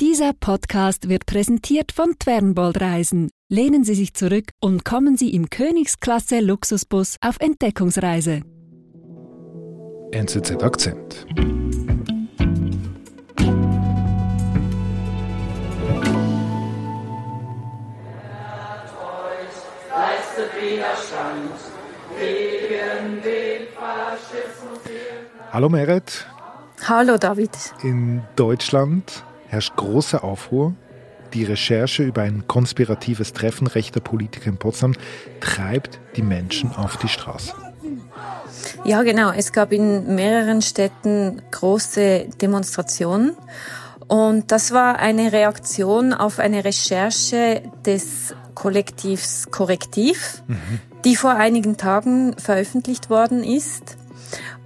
Dieser Podcast wird präsentiert von Twernbold Reisen. Lehnen Sie sich zurück und kommen Sie im Königsklasse Luxusbus auf Entdeckungsreise. NZZ Akzent. Hallo Meret. Hallo David. In Deutschland herrscht große Aufruhr. Die Recherche über ein konspiratives Treffen rechter Politiker in Potsdam treibt die Menschen auf die Straße. Ja, genau. Es gab in mehreren Städten große Demonstrationen. Und das war eine Reaktion auf eine Recherche des Kollektivs Korrektiv, mhm. die vor einigen Tagen veröffentlicht worden ist.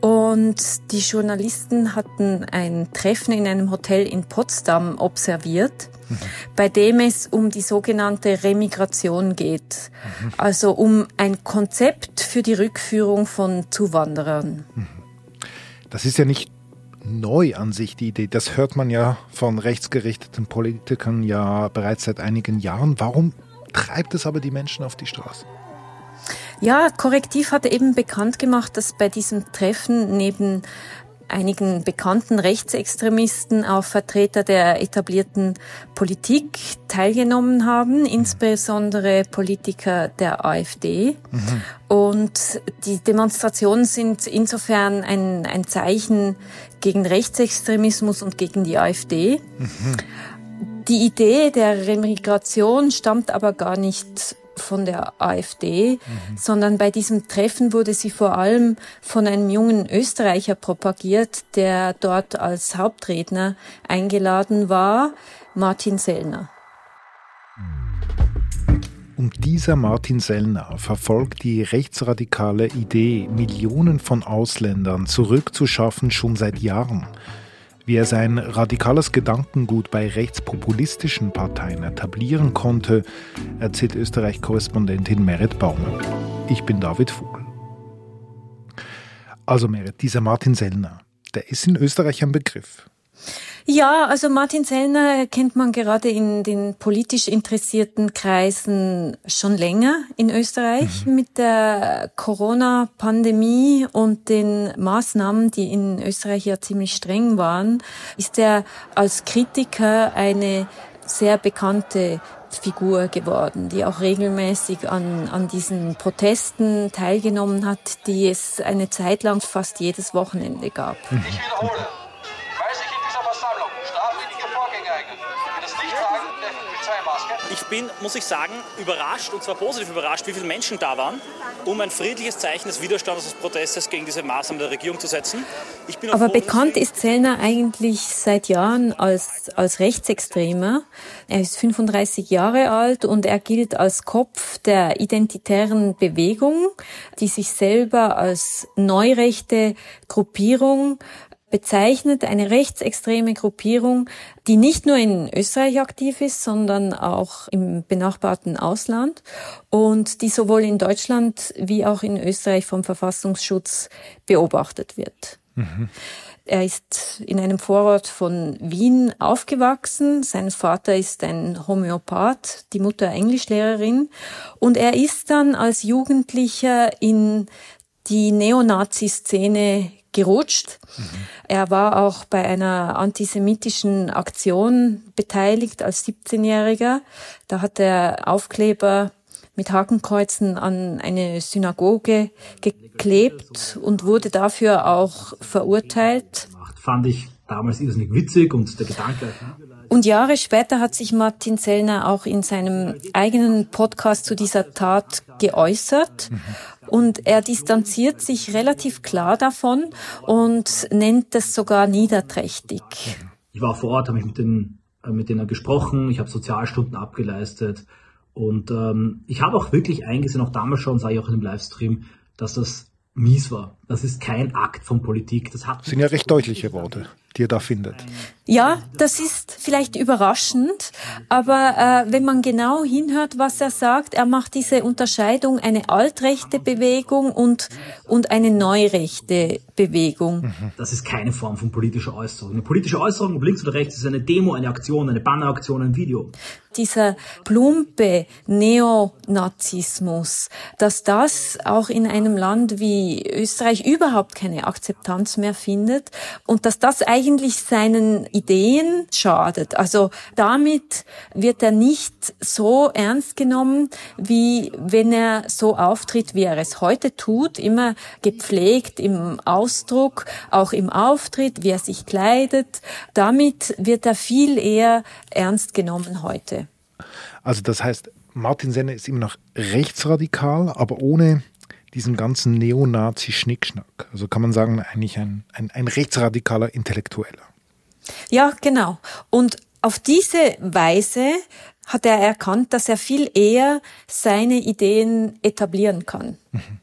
Und die Journalisten hatten ein Treffen in einem Hotel in Potsdam observiert, mhm. bei dem es um die sogenannte Remigration geht. Mhm. Also um ein Konzept für die Rückführung von Zuwanderern. Mhm. Das ist ja nicht neu an sich, die Idee. Das hört man ja von rechtsgerichteten Politikern ja bereits seit einigen Jahren. Warum treibt es aber die Menschen auf die Straße? Ja, Korrektiv hat eben bekannt gemacht, dass bei diesem Treffen neben einigen bekannten Rechtsextremisten auch Vertreter der etablierten Politik teilgenommen haben, insbesondere Politiker der AfD. Mhm. Und die Demonstrationen sind insofern ein, ein Zeichen gegen Rechtsextremismus und gegen die AfD. Mhm. Die Idee der Remigration stammt aber gar nicht von der AfD, mhm. sondern bei diesem Treffen wurde sie vor allem von einem jungen Österreicher propagiert, der dort als Hauptredner eingeladen war, Martin Sellner. Und dieser Martin Sellner verfolgt die rechtsradikale Idee, Millionen von Ausländern zurückzuschaffen, schon seit Jahren wie er sein radikales Gedankengut bei rechtspopulistischen Parteien etablieren konnte, erzählt Österreich-Korrespondentin Merit Baumer. Ich bin David Vogel. Also Merit, dieser Martin Sellner, der ist in Österreich ein Begriff. Ja, also Martin Sellner kennt man gerade in den politisch interessierten Kreisen schon länger in Österreich. Mhm. Mit der Corona-Pandemie und den Maßnahmen, die in Österreich ja ziemlich streng waren, ist er als Kritiker eine sehr bekannte Figur geworden, die auch regelmäßig an, an diesen Protesten teilgenommen hat, die es eine Zeit lang fast jedes Wochenende gab. Mhm. Ich wiederhole. Ich bin, muss ich sagen, überrascht und zwar positiv überrascht, wie viele Menschen da waren, um ein friedliches Zeichen des Widerstands, des Protestes gegen diese Maßnahmen der Regierung zu setzen. Aber froh, bekannt ist Zellner eigentlich seit Jahren als, als Rechtsextremer. Er ist 35 Jahre alt und er gilt als Kopf der identitären Bewegung, die sich selber als neurechte Gruppierung bezeichnet eine rechtsextreme Gruppierung, die nicht nur in Österreich aktiv ist, sondern auch im benachbarten Ausland und die sowohl in Deutschland wie auch in Österreich vom Verfassungsschutz beobachtet wird. Mhm. Er ist in einem Vorort von Wien aufgewachsen. Sein Vater ist ein Homöopath, die Mutter Englischlehrerin. Und er ist dann als Jugendlicher in die Neonazi-Szene gerutscht. Mhm. Er war auch bei einer antisemitischen Aktion beteiligt als 17-Jähriger. Da hat er Aufkleber mit Hakenkreuzen an eine Synagoge geklebt und wurde dafür auch verurteilt. Fand ich damals irrsinnig witzig und der Gedanke. Und Jahre später hat sich Martin Zellner auch in seinem eigenen Podcast zu dieser Tat geäußert. Mhm. Und er distanziert sich relativ klar davon und nennt das sogar niederträchtig. Ich war vor Ort, habe mich mit, den, äh, mit denen gesprochen, ich habe Sozialstunden abgeleistet und ähm, ich habe auch wirklich eingesehen, auch damals schon, sage ich auch in dem Livestream, dass das mies war. Das ist kein Akt von Politik. Das hat sind ja recht deutliche Worte. die er da findet. Ja, das ist vielleicht überraschend, aber äh, wenn man genau hinhört, was er sagt, er macht diese Unterscheidung eine altrechte Bewegung und, und eine neurechte Bewegung. Das ist keine Form von politischer Äußerung. Eine politische Äußerung, ob links oder rechts, ist eine Demo, eine Aktion, eine Banneraktion, ein Video. Dieser plumpe Neonazismus, dass das auch in einem Land wie Österreich überhaupt keine Akzeptanz mehr findet und dass das eigentlich seinen Ideen schadet. Also damit wird er nicht so ernst genommen, wie wenn er so auftritt, wie er es heute tut, immer gepflegt im Ausdruck, auch im Auftritt, wie er sich kleidet. Damit wird er viel eher ernst genommen heute. Also das heißt, Martin Senne ist immer noch rechtsradikal, aber ohne diesen ganzen Neonazi-Schnickschnack. Also kann man sagen, eigentlich ein, ein, ein rechtsradikaler Intellektueller. Ja, genau. Und auf diese Weise hat er erkannt, dass er viel eher seine Ideen etablieren kann. Mhm.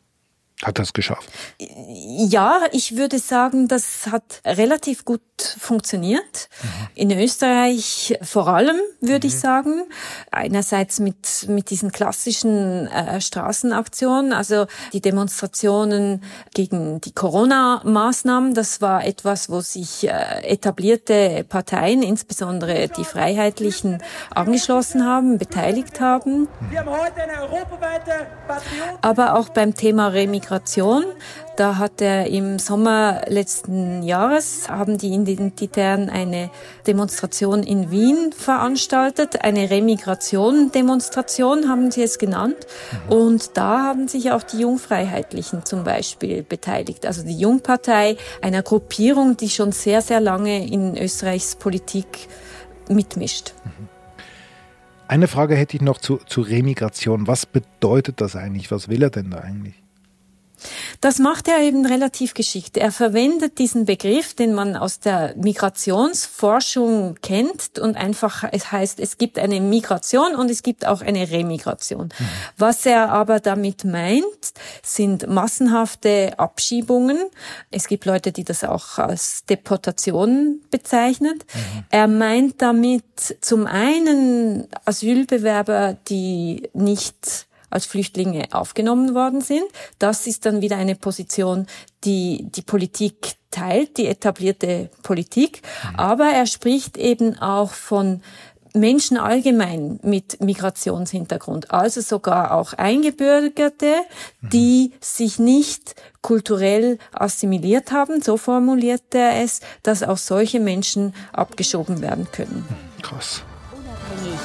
Hat das geschafft? Ja, ich würde sagen, das hat relativ gut funktioniert. Mhm. In Österreich vor allem, würde mhm. ich sagen. Einerseits mit, mit diesen klassischen äh, Straßenaktionen, also die Demonstrationen gegen die Corona-Maßnahmen. Das war etwas, wo sich äh, etablierte Parteien, insbesondere die Freiheitlichen, angeschlossen haben, beteiligt haben. Wir haben heute eine europaweite Patriot Aber auch beim Thema Remigration da hat er im Sommer letzten Jahres, haben die Identitären eine Demonstration in Wien veranstaltet, eine Remigration-Demonstration haben sie es genannt. Und da haben sich auch die Jungfreiheitlichen zum Beispiel beteiligt. Also die Jungpartei, einer Gruppierung, die schon sehr, sehr lange in Österreichs Politik mitmischt. Eine Frage hätte ich noch zu, zu Remigration. Was bedeutet das eigentlich? Was will er denn da eigentlich? Das macht er eben relativ geschickt. Er verwendet diesen Begriff, den man aus der Migrationsforschung kennt und einfach, es heißt, es gibt eine Migration und es gibt auch eine Remigration. Mhm. Was er aber damit meint, sind massenhafte Abschiebungen. Es gibt Leute, die das auch als Deportation bezeichnen. Mhm. Er meint damit zum einen Asylbewerber, die nicht als Flüchtlinge aufgenommen worden sind. Das ist dann wieder eine Position, die die Politik teilt, die etablierte Politik. Mhm. Aber er spricht eben auch von Menschen allgemein mit Migrationshintergrund, also sogar auch Eingebürgerte, mhm. die sich nicht kulturell assimiliert haben, so formuliert er es, dass auch solche Menschen abgeschoben werden können. Mhm. Krass. Unabhängig,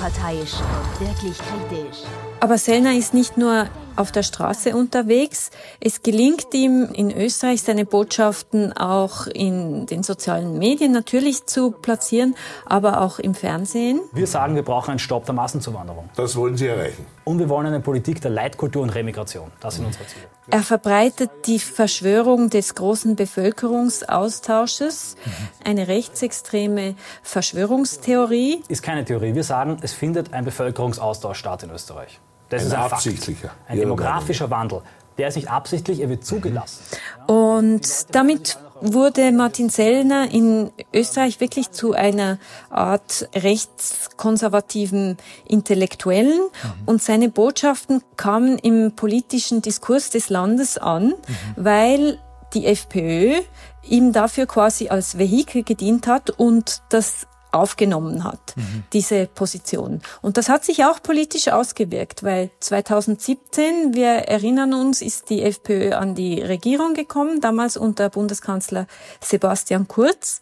unparteiisch wirklich kritisch. Aber Sellner ist nicht nur auf der Straße unterwegs. Es gelingt ihm in Österreich seine Botschaften auch in den sozialen Medien natürlich zu platzieren, aber auch im Fernsehen. Wir sagen, wir brauchen einen Stopp der Massenzuwanderung. Das wollen Sie erreichen. Und wir wollen eine Politik der Leitkultur und Remigration. Das sind unsere Ziele. Er verbreitet die Verschwörung des großen Bevölkerungsaustausches, eine rechtsextreme Verschwörungstheorie. Ist keine Theorie. Wir sagen, es findet ein Bevölkerungsaustausch statt in Österreich. Das ein ist ein absichtlicher. Fakt. Ein demografischer Wandel. Der ist nicht absichtlich, er wird zugelassen. Und damit wurde Martin Sellner in Österreich wirklich zu einer Art rechtskonservativen Intellektuellen mhm. und seine Botschaften kamen im politischen Diskurs des Landes an, mhm. weil die FPÖ ihm dafür quasi als Vehikel gedient hat und das aufgenommen hat, mhm. diese Position. Und das hat sich auch politisch ausgewirkt, weil 2017, wir erinnern uns, ist die FPÖ an die Regierung gekommen, damals unter Bundeskanzler Sebastian Kurz.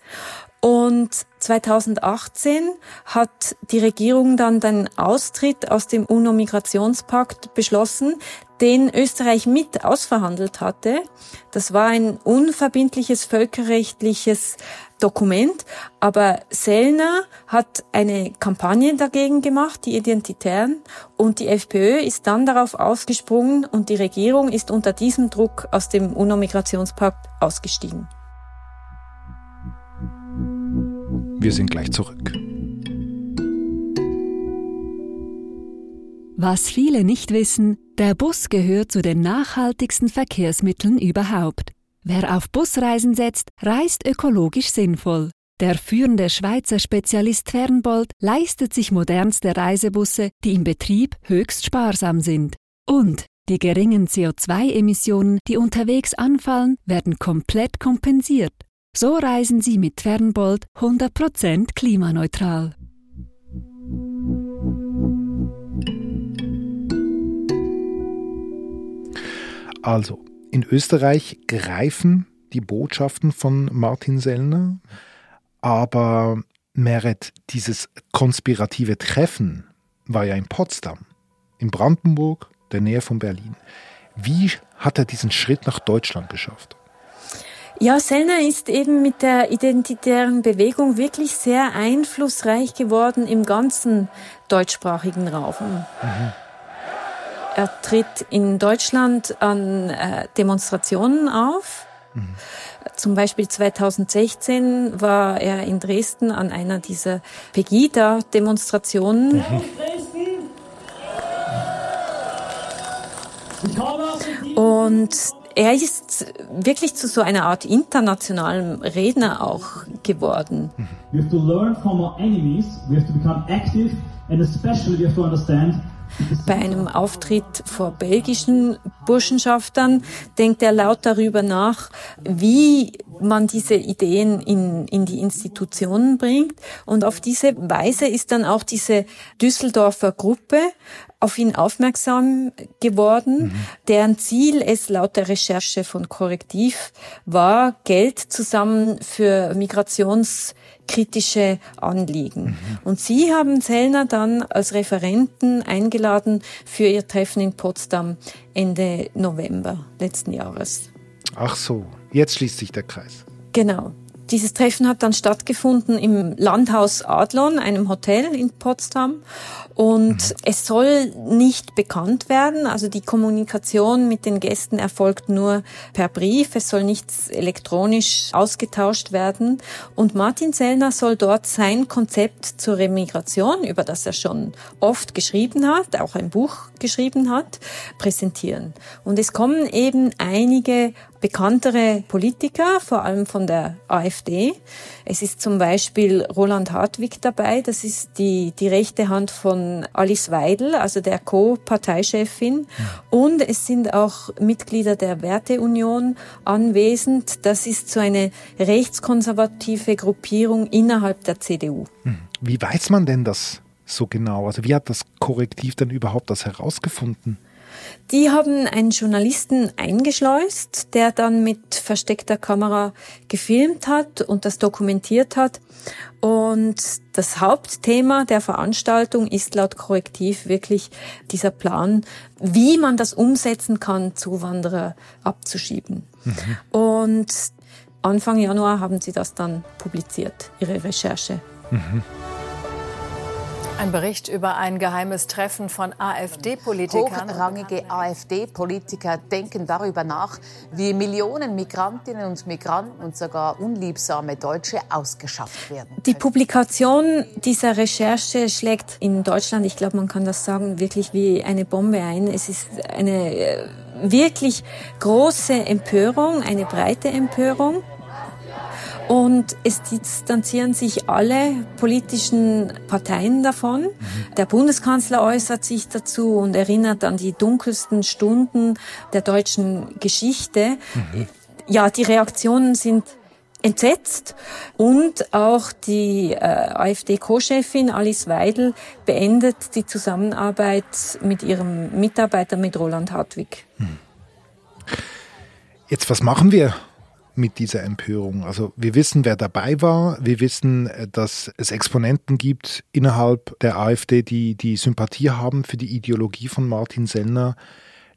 Und 2018 hat die Regierung dann den Austritt aus dem UNO-Migrationspakt beschlossen, den Österreich mit ausverhandelt hatte. Das war ein unverbindliches völkerrechtliches Dokument, aber Sellner hat eine Kampagne dagegen gemacht, die Identitären, und die FPÖ ist dann darauf ausgesprungen und die Regierung ist unter diesem Druck aus dem UNO-Migrationspakt ausgestiegen. Wir sind gleich zurück. Was viele nicht wissen, der Bus gehört zu den nachhaltigsten Verkehrsmitteln überhaupt. Wer auf Busreisen setzt, reist ökologisch sinnvoll. Der führende Schweizer Spezialist Fernbold leistet sich modernste Reisebusse, die im Betrieb höchst sparsam sind. Und die geringen CO2-Emissionen, die unterwegs anfallen, werden komplett kompensiert. So reisen Sie mit Fernbold 100% klimaneutral. Also, in Österreich greifen die Botschaften von Martin Sellner, aber Meret, dieses konspirative Treffen war ja in Potsdam, in Brandenburg, der Nähe von Berlin. Wie hat er diesen Schritt nach Deutschland geschafft? Ja, Sellner ist eben mit der identitären Bewegung wirklich sehr einflussreich geworden im ganzen deutschsprachigen Raum. Mhm. Er tritt in Deutschland an äh, Demonstrationen auf. Mhm. Zum Beispiel 2016 war er in Dresden an einer dieser Pegida-Demonstrationen. Mhm. Und er ist wirklich zu so einer Art internationalem Redner auch geworden. We have to learn from our enemies, we have to become active and especially we have to understand bei einem Auftritt vor belgischen Burschenschaftern denkt er laut darüber nach, wie man diese Ideen in, in die Institutionen bringt. Und auf diese Weise ist dann auch diese Düsseldorfer Gruppe auf ihn aufmerksam geworden, mhm. deren Ziel es laut der Recherche von Korrektiv war, Geld zusammen für migrationskritische Anliegen. Mhm. Und sie haben Zellner dann als Referenten eingeladen für ihr Treffen in Potsdam Ende November letzten Jahres. Ach so, jetzt schließt sich der Kreis. Genau. Dieses Treffen hat dann stattgefunden im Landhaus Adlon, einem Hotel in Potsdam. Und mhm. es soll nicht bekannt werden. Also die Kommunikation mit den Gästen erfolgt nur per Brief. Es soll nichts elektronisch ausgetauscht werden. Und Martin Sellner soll dort sein Konzept zur Remigration, über das er schon oft geschrieben hat, auch ein Buch geschrieben hat, präsentieren. Und es kommen eben einige bekanntere Politiker, vor allem von der AfD. Es ist zum Beispiel Roland Hartwig dabei, das ist die, die rechte Hand von Alice Weidel, also der Co-Parteichefin. Und es sind auch Mitglieder der Werteunion anwesend. Das ist so eine rechtskonservative Gruppierung innerhalb der CDU. Hm. Wie weiß man denn das so genau? Also wie hat das Korrektiv denn überhaupt das herausgefunden? Die haben einen Journalisten eingeschleust, der dann mit versteckter Kamera gefilmt hat und das dokumentiert hat. Und das Hauptthema der Veranstaltung ist laut Korrektiv wirklich dieser Plan, wie man das umsetzen kann, Zuwanderer abzuschieben. Mhm. Und Anfang Januar haben sie das dann publiziert, ihre Recherche. Mhm. Ein Bericht über ein geheimes Treffen von AfD-Politikern. Hochrangige AfD-Politiker denken darüber nach, wie Millionen Migrantinnen und Migranten und sogar unliebsame Deutsche ausgeschafft werden. Die Publikation dieser Recherche schlägt in Deutschland, ich glaube, man kann das sagen, wirklich wie eine Bombe ein. Es ist eine äh, wirklich große Empörung, eine breite Empörung. Und es distanzieren sich alle politischen Parteien davon. Mhm. Der Bundeskanzler äußert sich dazu und erinnert an die dunkelsten Stunden der deutschen Geschichte. Mhm. Ja, die Reaktionen sind entsetzt und auch die äh, AfD-Co-Chefin Alice Weidel beendet die Zusammenarbeit mit ihrem Mitarbeiter mit Roland Hartwig. Mhm. Jetzt, was machen wir mit dieser Empörung. Also wir wissen, wer dabei war. Wir wissen, äh, dass es Exponenten gibt innerhalb der AfD, die die Sympathie haben für die Ideologie von Martin Sellner.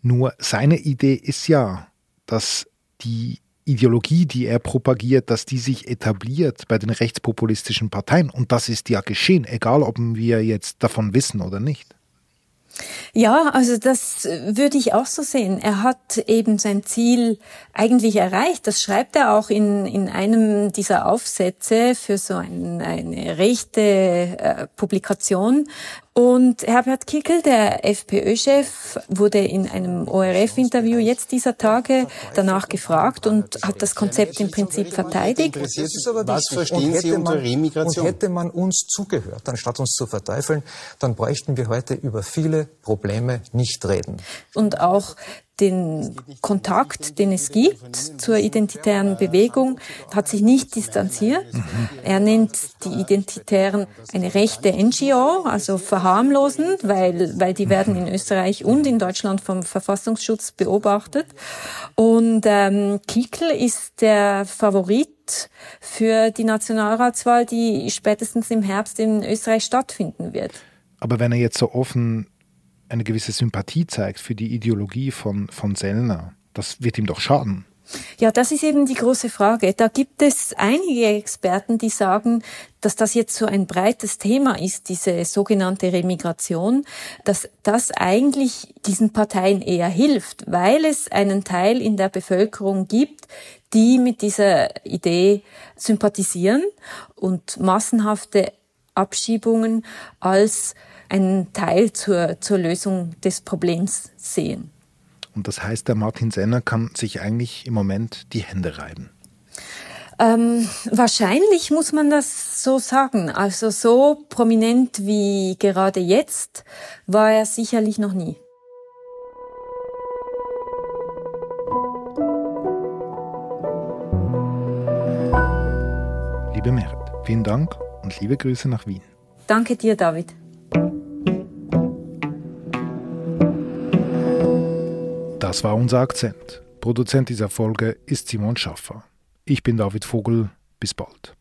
Nur seine Idee ist ja, dass die Ideologie, die er propagiert, dass die sich etabliert bei den rechtspopulistischen Parteien. Und das ist ja geschehen, egal ob wir jetzt davon wissen oder nicht. Ja, also das würde ich auch so sehen. Er hat eben sein Ziel eigentlich erreicht. Das schreibt er auch in, in einem dieser Aufsätze für so ein, eine rechte äh, Publikation. Und Herbert Kickel, der FPÖ-Chef, wurde in einem ORF-Interview jetzt dieser Tage danach gefragt und hat das Konzept im Prinzip verteidigt. Was verstehen Sie unter Remigration? Und hätte man uns zugehört, anstatt uns zu verteifeln, dann bräuchten wir heute über viele Probleme nicht reden. Und auch den Kontakt, den es gibt zur identitären Bewegung, hat sich nicht distanziert. Er nennt die Identitären eine rechte NGO, also verharmlosend, weil, weil die werden in Österreich und in Deutschland vom Verfassungsschutz beobachtet. Und ähm, Kickel ist der Favorit für die Nationalratswahl, die spätestens im Herbst in Österreich stattfinden wird. Aber wenn er jetzt so offen eine gewisse Sympathie zeigt für die Ideologie von, von Sellner, das wird ihm doch schaden. Ja, das ist eben die große Frage. Da gibt es einige Experten, die sagen, dass das jetzt so ein breites Thema ist, diese sogenannte Remigration, dass das eigentlich diesen Parteien eher hilft, weil es einen Teil in der Bevölkerung gibt, die mit dieser Idee sympathisieren und massenhafte Abschiebungen als einen Teil zur, zur Lösung des Problems sehen. Und das heißt, der Martin Senner kann sich eigentlich im Moment die Hände reiben. Ähm, wahrscheinlich muss man das so sagen. Also so prominent wie gerade jetzt war er sicherlich noch nie. Liebe Merit, vielen Dank und liebe Grüße nach Wien. Danke dir, David. Das war unser Akzent. Produzent dieser Folge ist Simon Schaffer. Ich bin David Vogel. Bis bald.